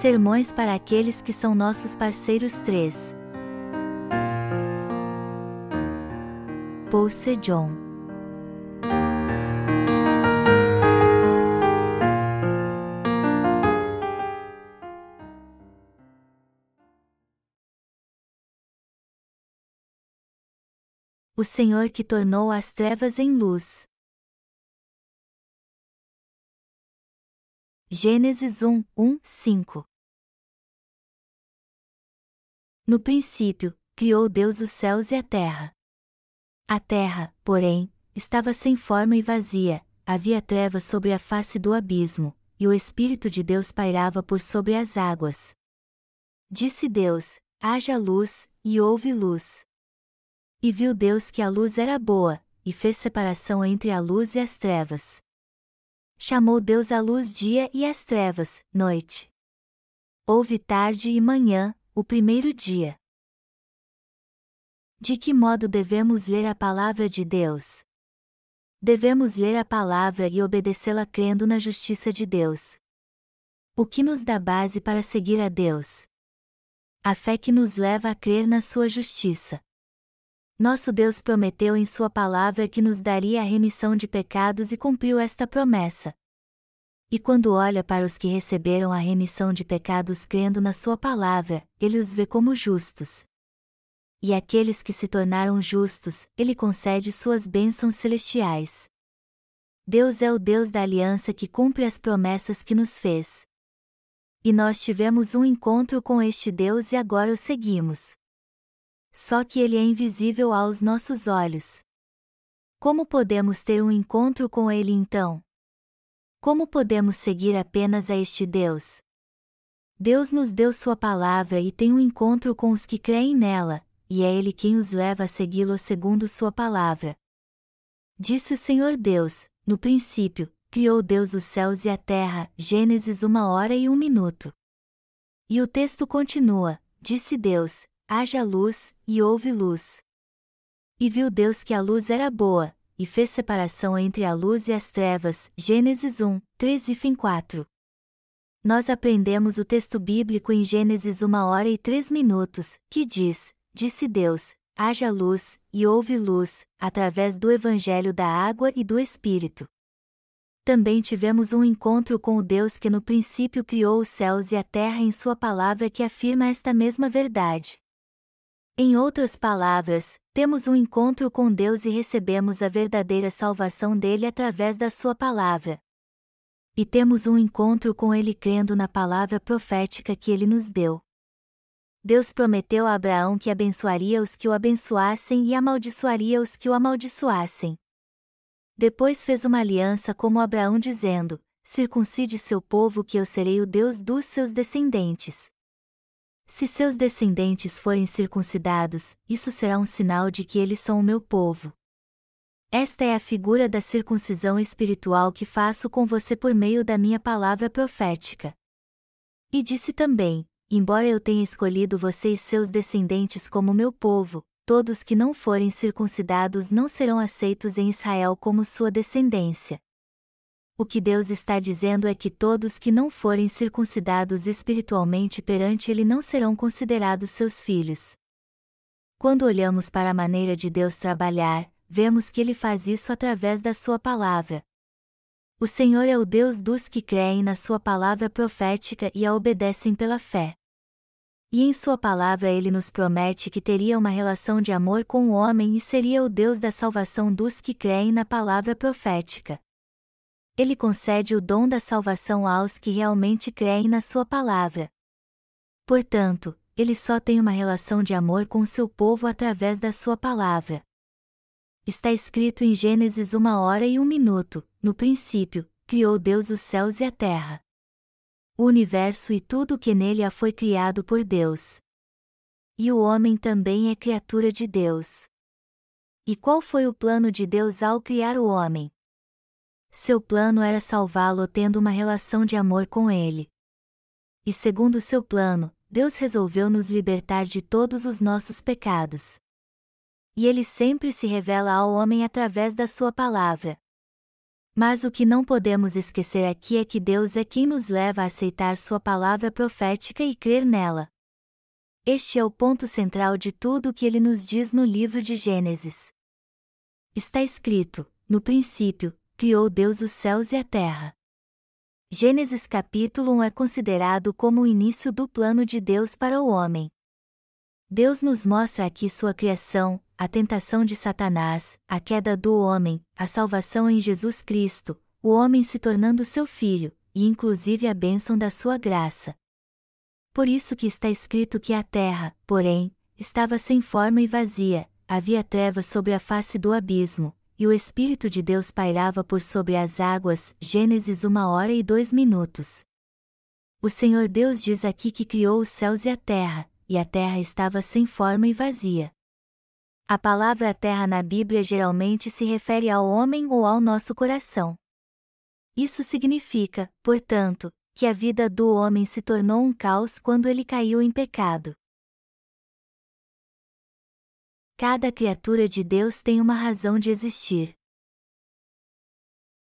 Sermões para aqueles que são nossos parceiros 3. Paul Sejong O Senhor que tornou as trevas em luz. Gênesis 1, 1, 5 No princípio, criou Deus os céus e a terra. A terra, porém, estava sem forma e vazia, havia trevas sobre a face do abismo, e o Espírito de Deus pairava por sobre as águas. Disse Deus: haja luz, e houve luz. E viu Deus que a luz era boa, e fez separação entre a luz e as trevas. Chamou Deus a luz dia e as trevas, noite. Houve tarde e manhã, o primeiro dia. De que modo devemos ler a palavra de Deus? Devemos ler a palavra e obedecê-la crendo na justiça de Deus. O que nos dá base para seguir a Deus? A fé que nos leva a crer na sua justiça. Nosso Deus prometeu em Sua palavra que nos daria a remissão de pecados e cumpriu esta promessa. E quando olha para os que receberam a remissão de pecados crendo na Sua palavra, Ele os vê como justos. E aqueles que se tornaram justos, Ele concede suas bênçãos celestiais. Deus é o Deus da aliança que cumpre as promessas que nos fez. E nós tivemos um encontro com este Deus e agora o seguimos só que ele é invisível aos nossos olhos. Como podemos ter um encontro com ele então? Como podemos seguir apenas a este Deus? Deus nos deu Sua palavra e tem um encontro com os que creem nela, e é Ele quem os leva a segui-lo segundo Sua palavra. Disse o Senhor Deus: No princípio, criou Deus os céus e a terra. Gênesis uma hora e um minuto. E o texto continua: Disse Deus: haja luz, e houve luz. E viu Deus que a luz era boa, e fez separação entre a luz e as trevas. Gênesis 1, 3 e fim 4. Nós aprendemos o texto bíblico em Gênesis 1 hora e 3 minutos, que diz: Disse Deus: haja luz, e houve luz, através do Evangelho da água e do Espírito. Também tivemos um encontro com o Deus que no princípio criou os céus e a terra em Sua palavra que afirma esta mesma verdade. Em outras palavras, temos um encontro com Deus e recebemos a verdadeira salvação dele através da Sua palavra. E temos um encontro com Ele crendo na palavra profética que Ele nos deu. Deus prometeu a Abraão que abençoaria os que o abençoassem e amaldiçoaria os que o amaldiçoassem. Depois fez uma aliança como Abraão dizendo: Circuncide seu povo que eu serei o Deus dos seus descendentes. Se seus descendentes forem circuncidados, isso será um sinal de que eles são o meu povo. Esta é a figura da circuncisão espiritual que faço com você por meio da minha palavra profética. E disse também: Embora eu tenha escolhido você e seus descendentes como meu povo, todos que não forem circuncidados não serão aceitos em Israel como sua descendência. O que Deus está dizendo é que todos que não forem circuncidados espiritualmente perante Ele não serão considerados seus filhos. Quando olhamos para a maneira de Deus trabalhar, vemos que Ele faz isso através da Sua palavra. O Senhor é o Deus dos que creem na Sua palavra profética e a obedecem pela fé. E em Sua palavra Ele nos promete que teria uma relação de amor com o homem e seria o Deus da salvação dos que creem na palavra profética. Ele concede o dom da salvação aos que realmente creem na Sua palavra. Portanto, ele só tem uma relação de amor com seu povo através da Sua palavra. Está escrito em Gênesis uma hora e um minuto: no princípio, criou Deus os céus e a terra. O universo e tudo o que nele há foi criado por Deus. E o homem também é criatura de Deus. E qual foi o plano de Deus ao criar o homem? Seu plano era salvá-lo tendo uma relação de amor com ele. E segundo seu plano, Deus resolveu nos libertar de todos os nossos pecados. E ele sempre se revela ao homem através da sua palavra. Mas o que não podemos esquecer aqui é que Deus é quem nos leva a aceitar Sua palavra profética e crer nela. Este é o ponto central de tudo o que ele nos diz no livro de Gênesis. Está escrito: No princípio, criou Deus os céus e a terra. Gênesis capítulo 1 é considerado como o início do plano de Deus para o homem. Deus nos mostra aqui sua criação, a tentação de Satanás, a queda do homem, a salvação em Jesus Cristo, o homem se tornando seu filho, e inclusive a bênção da sua graça. Por isso que está escrito que a terra, porém, estava sem forma e vazia, havia trevas sobre a face do abismo, e o Espírito de Deus pairava por sobre as águas. Gênesis 1 hora e dois minutos. O Senhor Deus diz aqui que criou os céus e a terra, e a terra estava sem forma e vazia. A palavra terra na Bíblia geralmente se refere ao homem ou ao nosso coração. Isso significa, portanto, que a vida do homem se tornou um caos quando ele caiu em pecado. Cada criatura de Deus tem uma razão de existir.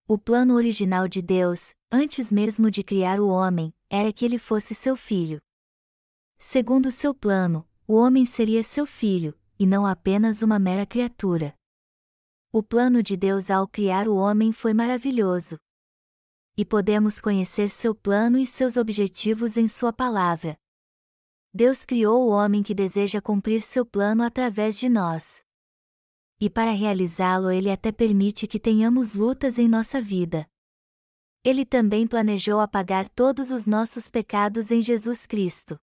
O plano original de Deus, antes mesmo de criar o homem, era que ele fosse seu filho. Segundo seu plano, o homem seria seu filho, e não apenas uma mera criatura. O plano de Deus ao criar o homem foi maravilhoso. E podemos conhecer seu plano e seus objetivos em Sua palavra. Deus criou o homem que deseja cumprir seu plano através de nós. E para realizá-lo, Ele até permite que tenhamos lutas em nossa vida. Ele também planejou apagar todos os nossos pecados em Jesus Cristo.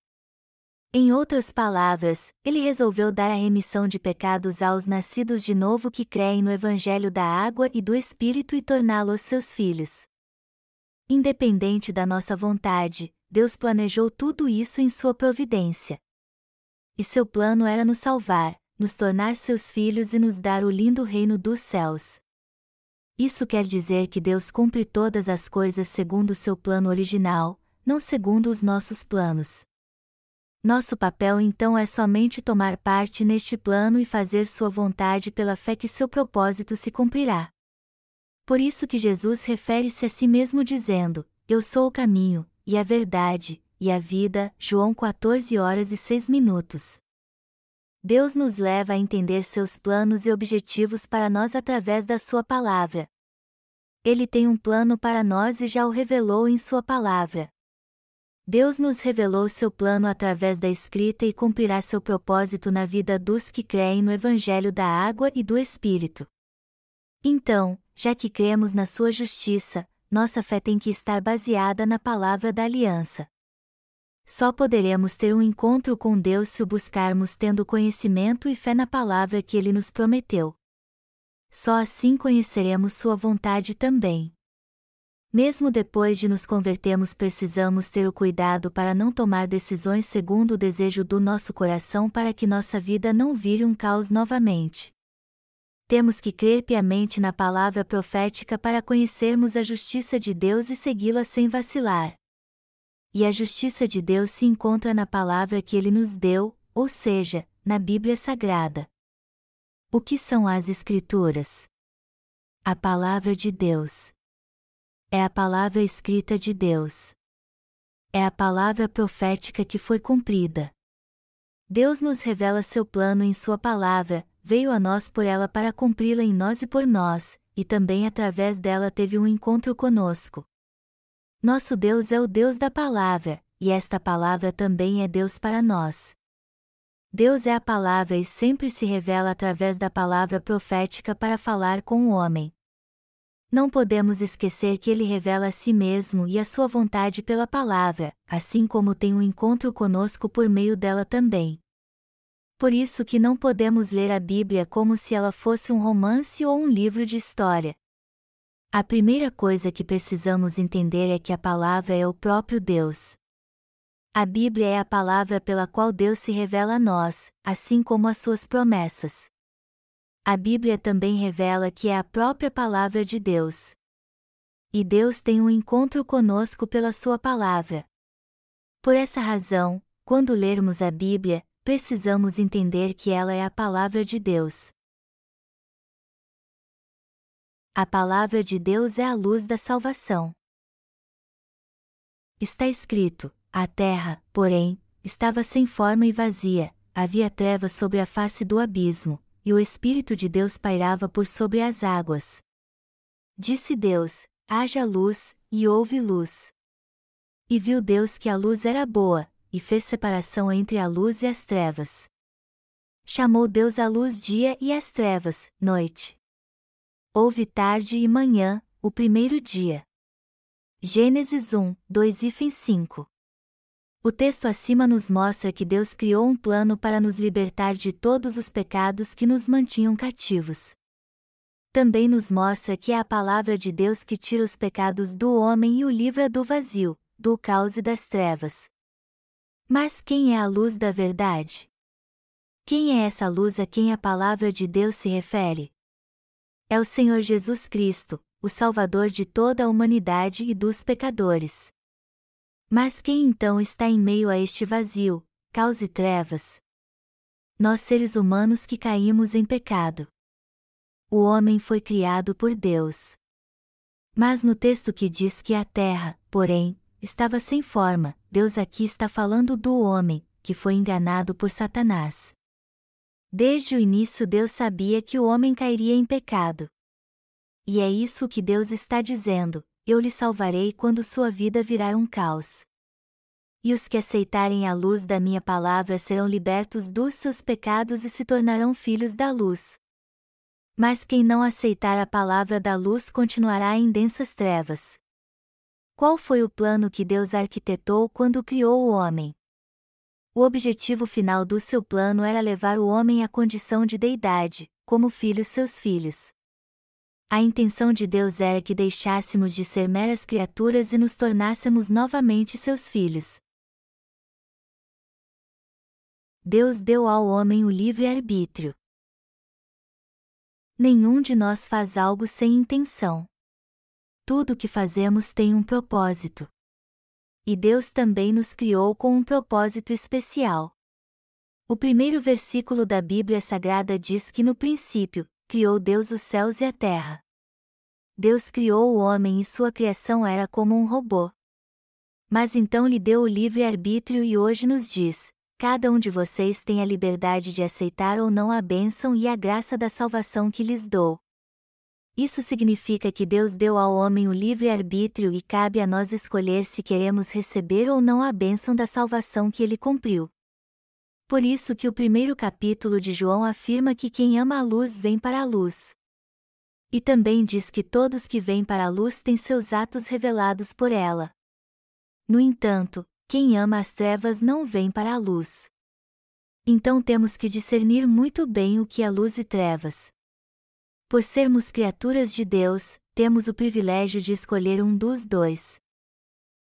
Em outras palavras, ele resolveu dar a remissão de pecados aos nascidos de novo que creem no Evangelho da água e do Espírito e torná-los seus filhos. Independente da nossa vontade, Deus planejou tudo isso em sua providência. E seu plano era nos salvar, nos tornar seus filhos e nos dar o lindo reino dos céus. Isso quer dizer que Deus cumpre todas as coisas segundo seu plano original, não segundo os nossos planos. Nosso papel então é somente tomar parte neste plano e fazer sua vontade pela fé que seu propósito se cumprirá. Por isso que Jesus refere-se a si mesmo dizendo: Eu sou o caminho, e a verdade, e a vida. João 14 horas e 6 minutos. Deus nos leva a entender seus planos e objetivos para nós através da Sua palavra. Ele tem um plano para nós e já o revelou em Sua palavra. Deus nos revelou seu plano através da escrita e cumprirá seu propósito na vida dos que creem no Evangelho da Água e do Espírito. Então, já que cremos na sua justiça, nossa fé tem que estar baseada na palavra da aliança. Só poderemos ter um encontro com Deus se o buscarmos tendo conhecimento e fé na palavra que ele nos prometeu. Só assim conheceremos sua vontade também. Mesmo depois de nos convertermos, precisamos ter o cuidado para não tomar decisões segundo o desejo do nosso coração para que nossa vida não vire um caos novamente. Temos que crer piamente na palavra profética para conhecermos a justiça de Deus e segui-la sem vacilar. E a justiça de Deus se encontra na palavra que ele nos deu, ou seja, na Bíblia Sagrada. O que são as Escrituras? A palavra de Deus é a palavra escrita de Deus. É a palavra profética que foi cumprida. Deus nos revela seu plano em Sua palavra, veio a nós por ela para cumpri-la em nós e por nós, e também através dela teve um encontro conosco. Nosso Deus é o Deus da palavra, e esta palavra também é Deus para nós. Deus é a palavra e sempre se revela através da palavra profética para falar com o homem não podemos esquecer que ele revela a si mesmo e a sua vontade pela palavra, assim como tem um encontro conosco por meio dela também. Por isso que não podemos ler a Bíblia como se ela fosse um romance ou um livro de história. A primeira coisa que precisamos entender é que a palavra é o próprio Deus. A Bíblia é a palavra pela qual Deus se revela a nós, assim como as suas promessas. A Bíblia também revela que é a própria palavra de Deus. E Deus tem um encontro conosco pela Sua palavra. Por essa razão, quando lermos a Bíblia, precisamos entender que ela é a palavra de Deus. a palavra de Deus é a luz da salvação. Está escrito: a terra, porém, estava sem forma e vazia, havia trevas sobre a face do abismo, e o Espírito de Deus pairava por sobre as águas. Disse Deus: haja luz, e houve luz. E viu Deus que a luz era boa, e fez separação entre a luz e as trevas. Chamou Deus a luz dia e as trevas, noite. Houve tarde e manhã, o primeiro dia. Gênesis 1, 2 e 5. O texto acima nos mostra que Deus criou um plano para nos libertar de todos os pecados que nos mantinham cativos. Também nos mostra que é a palavra de Deus que tira os pecados do homem e o livra do vazio, do caos e das trevas. Mas quem é a luz da verdade? Quem é essa luz a quem a palavra de Deus se refere? É o Senhor Jesus Cristo, o Salvador de toda a humanidade e dos pecadores. Mas quem então está em meio a este vazio, caos e trevas? Nós seres humanos que caímos em pecado. O homem foi criado por Deus. Mas no texto que diz que a terra, porém, estava sem forma, Deus aqui está falando do homem, que foi enganado por Satanás. Desde o início Deus sabia que o homem cairia em pecado. E é isso que Deus está dizendo: eu lhe salvarei quando sua vida virar um caos. E os que aceitarem a luz da minha palavra serão libertos dos seus pecados e se tornarão filhos da luz. Mas quem não aceitar a palavra da luz continuará em densas trevas. Qual foi o plano que Deus arquitetou quando criou o homem? O objetivo final do seu plano era levar o homem à condição de deidade, como filhos seus filhos. A intenção de Deus era que deixássemos de ser meras criaturas e nos tornássemos novamente seus filhos. Deus deu ao homem o livre-arbítrio. Nenhum de nós faz algo sem intenção. Tudo o que fazemos tem um propósito. E Deus também nos criou com um propósito especial. O primeiro versículo da Bíblia Sagrada diz que no princípio, criou Deus os céus e a terra. Deus criou o homem e sua criação era como um robô. Mas então lhe deu o livre-arbítrio e hoje nos diz: cada um de vocês tem a liberdade de aceitar ou não a bênção e a graça da salvação que lhes dou. Isso significa que Deus deu ao homem o livre-arbítrio e cabe a nós escolher se queremos receber ou não a bênção da salvação que ele cumpriu. Por isso que o primeiro capítulo de João afirma que quem ama a luz vem para a luz. E também diz que todos que vêm para a luz têm seus atos revelados por ela. No entanto, quem ama as trevas não vem para a luz. Então temos que discernir muito bem o que é luz e trevas. Por sermos criaturas de Deus, temos o privilégio de escolher um dos dois.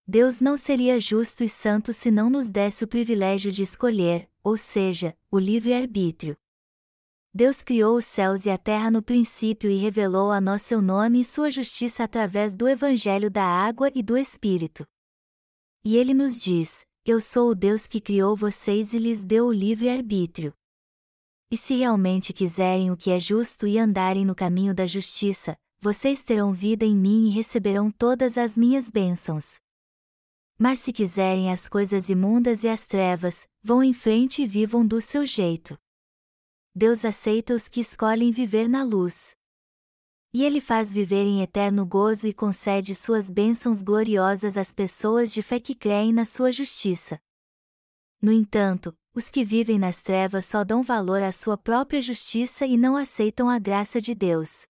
Deus não seria justo e santo se não nos desse o privilégio de escolher, ou seja, o livre-arbítrio. Deus criou os céus e a terra no princípio e revelou a nós seu nome e sua justiça através do Evangelho da água e do Espírito. E ele nos diz: Eu sou o Deus que criou vocês e lhes deu o livre-arbítrio. E se realmente quiserem o que é justo e andarem no caminho da justiça, vocês terão vida em mim e receberão todas as minhas bênçãos. Mas se quiserem as coisas imundas e as trevas, vão em frente e vivam do seu jeito. Deus aceita os que escolhem viver na luz. E ele faz viver em eterno gozo e concede suas bênçãos gloriosas às pessoas de fé que creem na sua justiça. No entanto, os que vivem nas trevas só dão valor à sua própria justiça e não aceitam a graça de Deus.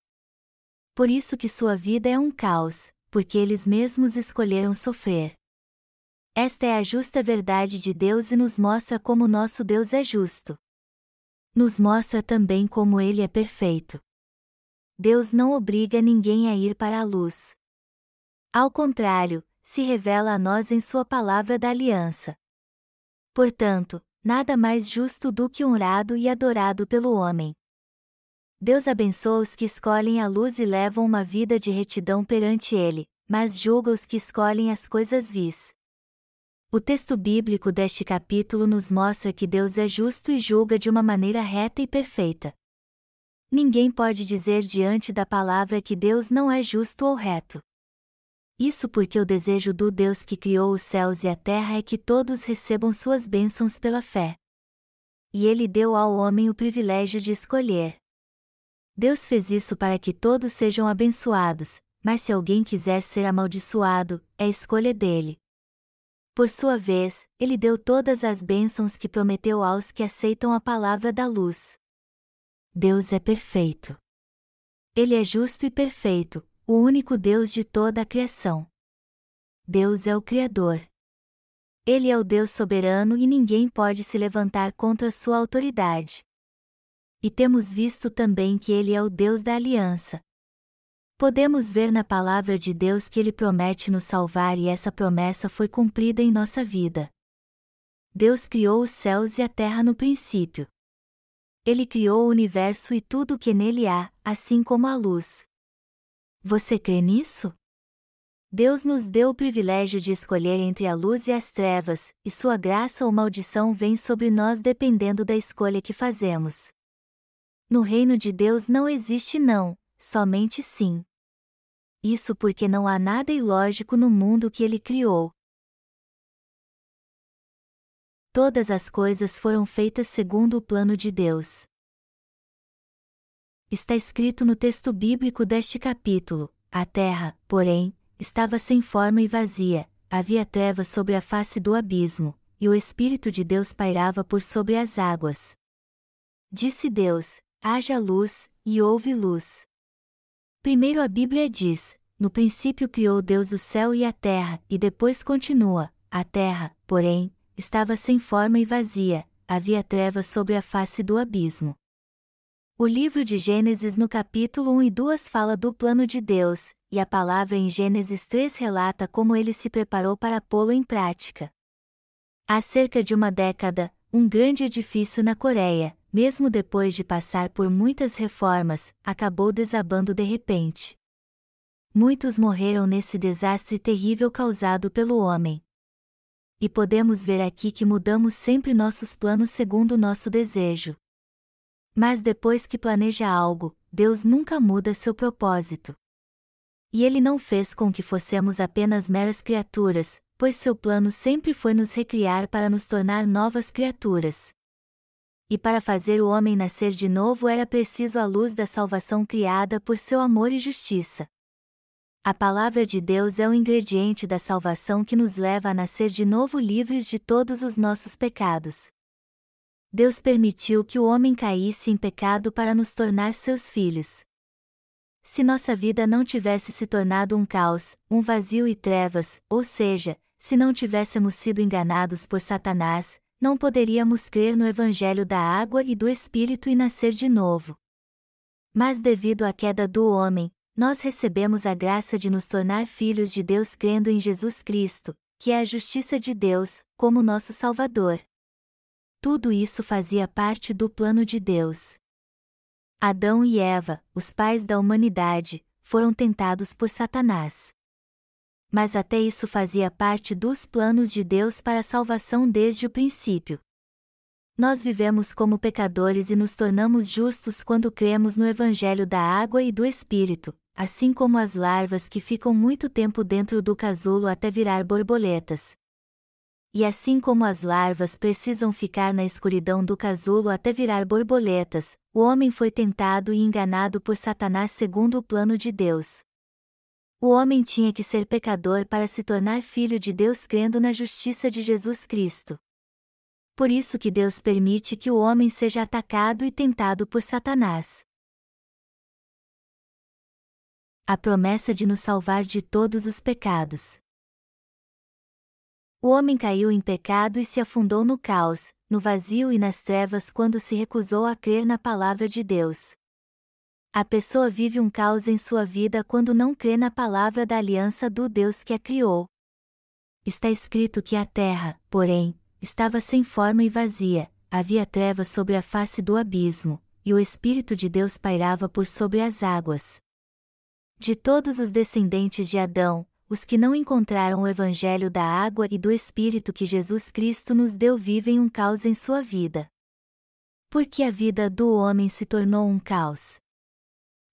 Por isso que sua vida é um caos, porque eles mesmos escolheram sofrer. Esta é a justa verdade de Deus e nos mostra como nosso Deus é justo. Nos mostra também como ele é perfeito. Deus não obriga ninguém a ir para a luz. Ao contrário, se revela a nós em Sua palavra da aliança. Portanto, nada mais justo do que honrado e adorado pelo homem. Deus abençoa os que escolhem a luz e levam uma vida de retidão perante Ele, mas julga os que escolhem as coisas vis. O texto bíblico deste capítulo nos mostra que Deus é justo e julga de uma maneira reta e perfeita. ninguém pode dizer diante da palavra que Deus não é justo ou reto. Isso porque o desejo do Deus que criou os céus e a terra é que todos recebam suas bênçãos pela fé. E ele deu ao homem o privilégio de escolher. Deus fez isso para que todos sejam abençoados, mas se alguém quiser ser amaldiçoado, é escolha dele. Por sua vez, ele deu todas as bênçãos que prometeu aos que aceitam a palavra da luz. Deus é perfeito. Ele é justo e perfeito, o único Deus de toda a criação. Deus é o Criador. Ele é o Deus soberano e ninguém pode se levantar contra sua autoridade. E temos visto também que ele é o Deus da aliança. Podemos ver na palavra de Deus que ele promete nos salvar e essa promessa foi cumprida em nossa vida. Deus criou os céus e a terra no princípio. Ele criou o universo e tudo o que nele há, assim como a luz. Você crê nisso? Deus nos deu o privilégio de escolher entre a luz e as trevas, e sua graça ou maldição vem sobre nós dependendo da escolha que fazemos. No reino de Deus não existe não, somente sim. Isso porque não há nada ilógico no mundo que ele criou. Todas as coisas foram feitas segundo o plano de Deus. Está escrito no texto bíblico deste capítulo: A terra, porém, estava sem forma e vazia, havia trevas sobre a face do abismo, e o Espírito de Deus pairava por sobre as águas. Disse Deus: haja luz, e houve luz. Primeiro a Bíblia diz: No princípio criou Deus o céu e a terra, e depois continua: A terra, porém, estava sem forma e vazia, havia trevas sobre a face do abismo. O livro de Gênesis no capítulo 1 e 2 fala do plano de Deus, e a palavra em Gênesis 3 relata como ele se preparou para pô-lo em prática. Há cerca de uma década, um grande edifício na Coreia, mesmo depois de passar por muitas reformas, acabou desabando de repente. Muitos morreram nesse desastre terrível causado pelo homem. E podemos ver aqui que mudamos sempre nossos planos segundo nosso desejo. Mas depois que planeja algo, Deus nunca muda seu propósito. E ele não fez com que fossemos apenas meras criaturas, pois seu plano sempre foi nos recriar para nos tornar novas criaturas e para fazer o homem nascer de novo era preciso a luz da salvação criada por seu amor e justiça. A palavra de Deus é o ingrediente da salvação que nos leva a nascer de novo livres de todos os nossos pecados. Deus permitiu que o homem caísse em pecado para nos tornar seus filhos. Se nossa vida não tivesse se tornado um caos, um vazio e trevas, ou seja, se não tivéssemos sido enganados por Satanás, não poderíamos crer no Evangelho da água e do Espírito e nascer de novo. Mas devido à queda do homem, nós recebemos a graça de nos tornar filhos de Deus crendo em Jesus Cristo, que é a justiça de Deus, como nosso Salvador. Tudo isso fazia parte do plano de Deus. Adão e Eva, os pais da humanidade, foram tentados por Satanás mas até isso fazia parte dos planos de Deus para a salvação desde o princípio. Nós vivemos como pecadores e nos tornamos justos quando cremos no Evangelho da água e do Espírito, assim como as larvas que ficam muito tempo dentro do casulo até virar borboletas. E assim como as larvas precisam ficar na escuridão do casulo até virar borboletas, o homem foi tentado e enganado por Satanás segundo o plano de Deus. O homem tinha que ser pecador para se tornar filho de Deus crendo na justiça de Jesus Cristo. Por isso que Deus permite que o homem seja atacado e tentado por Satanás. A promessa de nos salvar de todos os pecados. O homem caiu em pecado e se afundou no caos, no vazio e nas trevas quando se recusou a crer na palavra de Deus. A pessoa vive um caos em sua vida quando não crê na palavra da aliança do Deus que a criou. Está escrito que a terra, porém, estava sem forma e vazia, havia trevas sobre a face do abismo, e o Espírito de Deus pairava por sobre as águas. De todos os descendentes de Adão, os que não encontraram o Evangelho da água e do Espírito que Jesus Cristo nos deu vivem um caos em sua vida. Porque a vida do homem se tornou um caos.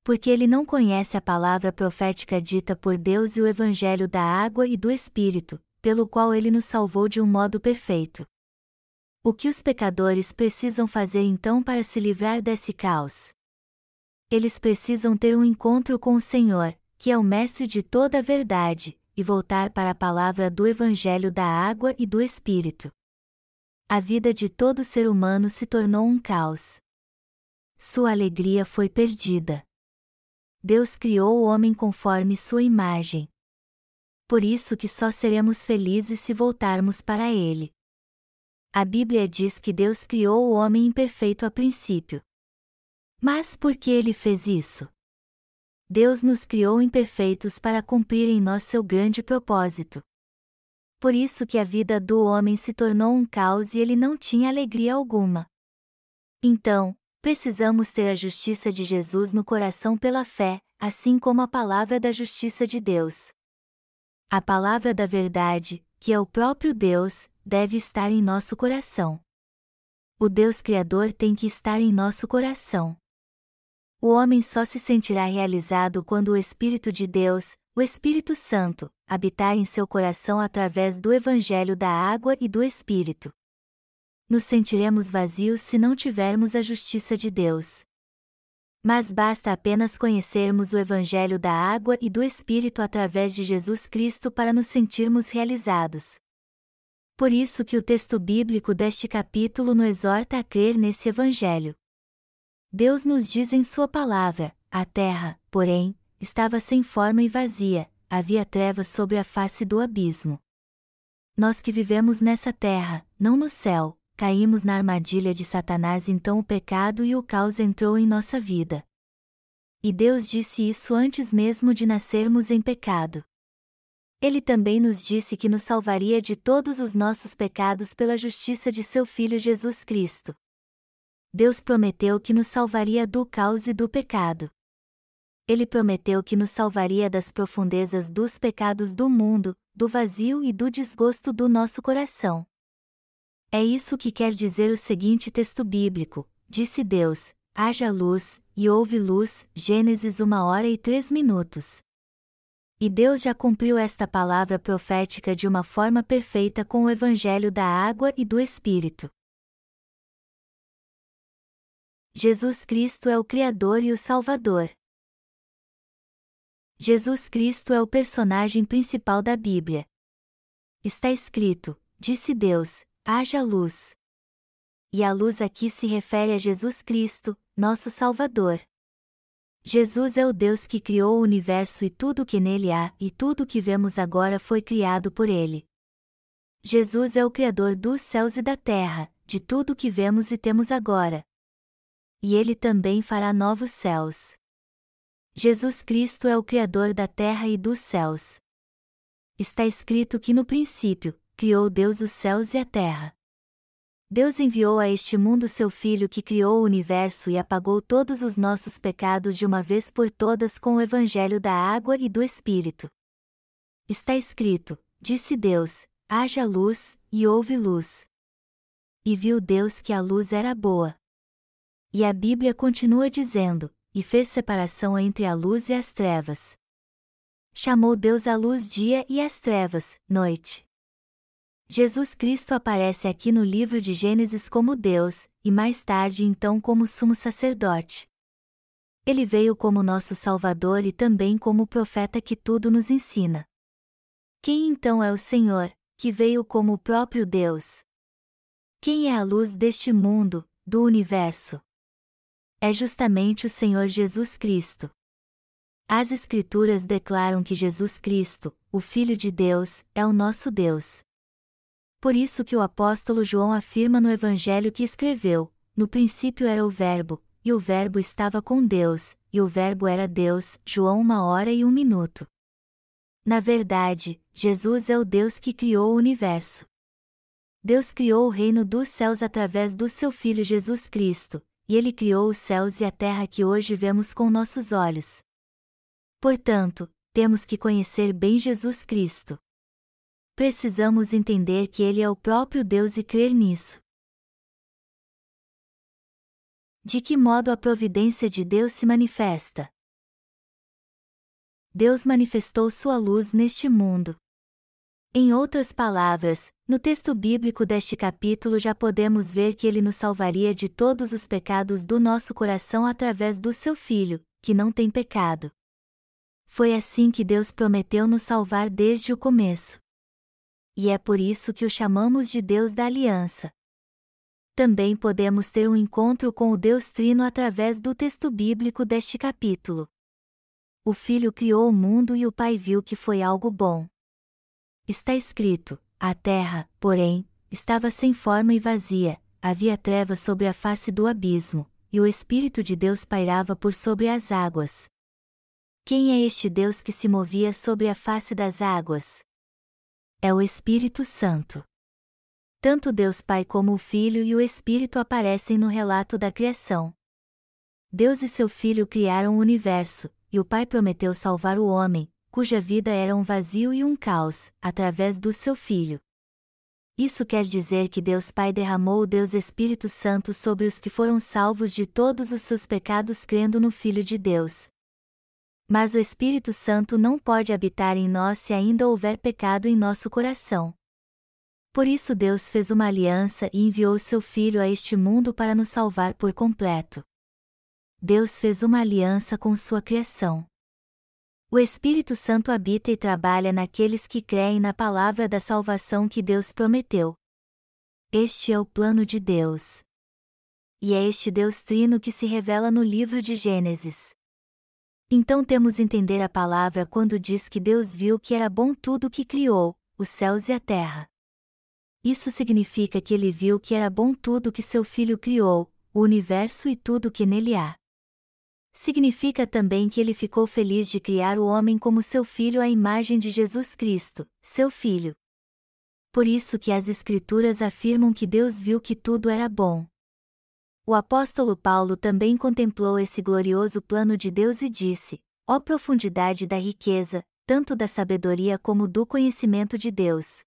Porque ele não conhece a palavra profética dita por Deus e o evangelho da água e do Espírito, pelo qual ele nos salvou de um modo perfeito. O que os pecadores precisam fazer então para se livrar desse caos? Eles precisam ter um encontro com o Senhor, que é o Mestre de toda a verdade, e voltar para a palavra do Evangelho da água e do Espírito. A vida de todo ser humano se tornou um caos. Sua alegria foi perdida. Deus criou o homem conforme sua imagem. Por isso que só seremos felizes se voltarmos para ele. A Bíblia diz que Deus criou o homem imperfeito a princípio. Mas por que ele fez isso? Deus nos criou imperfeitos para cumprir em nós seu grande propósito. Por isso que a vida do homem se tornou um caos e ele não tinha alegria alguma. Então, precisamos ter a justiça de Jesus no coração pela fé, assim como a palavra da justiça de Deus. A palavra da verdade, que é o próprio Deus, deve estar em nosso coração. O Deus Criador tem que estar em nosso coração. O homem só se sentirá realizado quando o Espírito de Deus, o Espírito Santo, habitar em seu coração através do Evangelho da água e do Espírito. Nos sentiremos vazios se não tivermos a justiça de Deus. Mas basta apenas conhecermos o Evangelho da água e do Espírito através de Jesus Cristo para nos sentirmos realizados. Por isso que o texto bíblico deste capítulo nos exorta a crer nesse Evangelho. Deus nos diz em Sua palavra: a terra, porém, estava sem forma e vazia, havia trevas sobre a face do abismo. Nós que vivemos nessa terra, não no céu, caímos na armadilha de Satanás, então o pecado e o caos entrou em nossa vida. E Deus disse isso antes mesmo de nascermos em pecado. Ele também nos disse que nos salvaria de todos os nossos pecados pela justiça de seu Filho Jesus Cristo. Deus prometeu que nos salvaria do caos e do pecado. Ele prometeu que nos salvaria das profundezas dos pecados do mundo, do vazio e do desgosto do nosso coração. É isso que quer dizer o seguinte texto bíblico: Disse Deus: haja luz, e houve luz. Gênesis 1 hora e 3 minutos. E Deus já cumpriu esta palavra profética de uma forma perfeita com o Evangelho da água e do Espírito. Jesus Cristo é o Criador e o Salvador. Jesus Cristo é o personagem principal da Bíblia. Está escrito: Disse Deus: haja luz. E a luz aqui se refere a Jesus Cristo, nosso Salvador. Jesus é o Deus que criou o universo e tudo o que nele há, e tudo o que vemos agora foi criado por ele. Jesus é o Criador dos céus e da terra, de tudo o que vemos e temos agora e ele também fará novos céus. Jesus Cristo é o Criador da terra e dos céus. Está escrito que no princípio, criou Deus os céus e a terra. Deus enviou a este mundo seu Filho que criou o universo e apagou todos os nossos pecados de uma vez por todas com o Evangelho da água e do Espírito. Está escrito: Disse Deus: haja luz, e houve luz. E viu Deus que a luz era boa. E a Bíblia continua dizendo: e fez separação entre a luz e as trevas. Chamou Deus a luz dia e as trevas, noite. Jesus Cristo aparece aqui no livro de Gênesis como Deus, e mais tarde então como sumo sacerdote. Ele veio como nosso Salvador e também como profeta que tudo nos ensina. Quem então é o Senhor, que veio como o próprio Deus? Quem é a luz deste mundo, do universo? É justamente o Senhor Jesus Cristo. As Escrituras declaram que Jesus Cristo, o Filho de Deus, é o nosso Deus. Por isso que o apóstolo João afirma no Evangelho que escreveu: No princípio era o Verbo, e o Verbo estava com Deus, e o Verbo era Deus. João uma hora e um minuto. Na verdade, Jesus é o Deus que criou o universo. Deus criou o reino dos céus através do seu Filho Jesus Cristo, e ele criou os céus e a terra que hoje vemos com nossos olhos. Portanto, temos que conhecer bem Jesus Cristo. Precisamos entender que Ele é o próprio Deus e crer nisso. De que modo a providência de Deus se manifesta? Deus manifestou sua luz neste mundo. Em outras palavras, no texto bíblico deste capítulo já podemos ver que ele nos salvaria de todos os pecados do nosso coração através do seu Filho, que não tem pecado. Foi assim que Deus prometeu nos salvar desde o começo. E é por isso que o chamamos de Deus da Aliança. Também podemos ter um encontro com o Deus Trino através do texto bíblico deste capítulo. O Filho criou o mundo e o Pai viu que foi algo bom. Está escrito: a terra, porém, estava sem forma e vazia, havia trevas sobre a face do abismo, e o Espírito de Deus pairava por sobre as águas. Quem é este Deus que se movia sobre a face das águas? É o Espírito Santo. Tanto Deus Pai como o Filho e o Espírito aparecem no relato da criação. Deus e seu Filho criaram o universo, e o Pai prometeu salvar o homem, cuja vida era um vazio e um caos, através do seu Filho. Isso quer dizer que Deus Pai derramou o Deus Espírito Santo sobre os que foram salvos de todos os seus pecados crendo no Filho de Deus, mas o Espírito Santo não pode habitar em nós se ainda houver pecado em nosso coração. Por isso Deus fez uma aliança e enviou seu Filho a este mundo para nos salvar por completo. Deus fez uma aliança com sua criação. O Espírito Santo habita e trabalha naqueles que creem na palavra da salvação que Deus prometeu. Este é o plano de Deus. E é este Deus Trino que se revela no livro de Gênesis. Então temos entender a palavra quando diz que Deus viu que era bom tudo o que criou, os céus e a terra. Isso significa que ele viu que era bom tudo que seu filho criou, o universo e tudo que nele há. Significa também que ele ficou feliz de criar o homem como seu filho à imagem de Jesus Cristo, seu filho. Por isso que as Escrituras afirmam que Deus viu que tudo era bom. O apóstolo Paulo também contemplou esse glorioso plano de Deus e disse: Ó profundidade da riqueza, tanto da sabedoria como do conhecimento de Deus.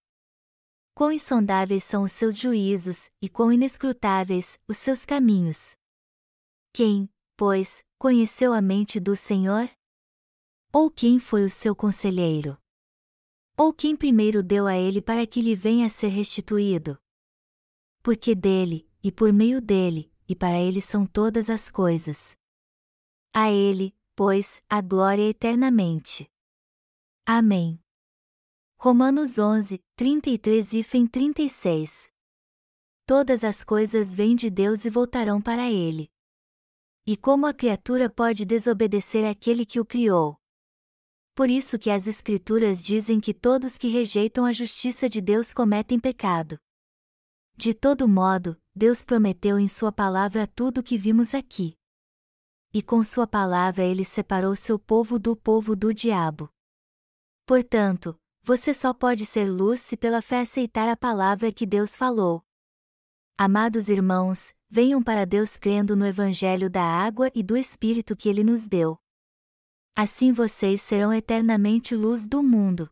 Quão insondáveis são os seus juízos, e quão inescrutáveis os seus caminhos. Quem, pois, conheceu a mente do Senhor? Ou quem foi o seu conselheiro? Ou quem primeiro deu a ele para que lhe venha a ser restituído? Porque dele, e por meio dele, e para ele são todas as coisas. A ele, pois, a glória eternamente. Amém. Romanos 11, 33 e 36. Todas as coisas vêm de Deus e voltarão para ele. E como a criatura pode desobedecer àquele que o criou? Por isso que as Escrituras dizem que todos que rejeitam a justiça de Deus cometem pecado. De todo modo, Deus prometeu em Sua palavra tudo o que vimos aqui. E com Sua palavra Ele separou seu povo do povo do diabo. Portanto, você só pode ser luz se pela fé aceitar a palavra que Deus falou. Amados irmãos, venham para Deus crendo no Evangelho da água e do Espírito que Ele nos deu. Assim vocês serão eternamente luz do mundo.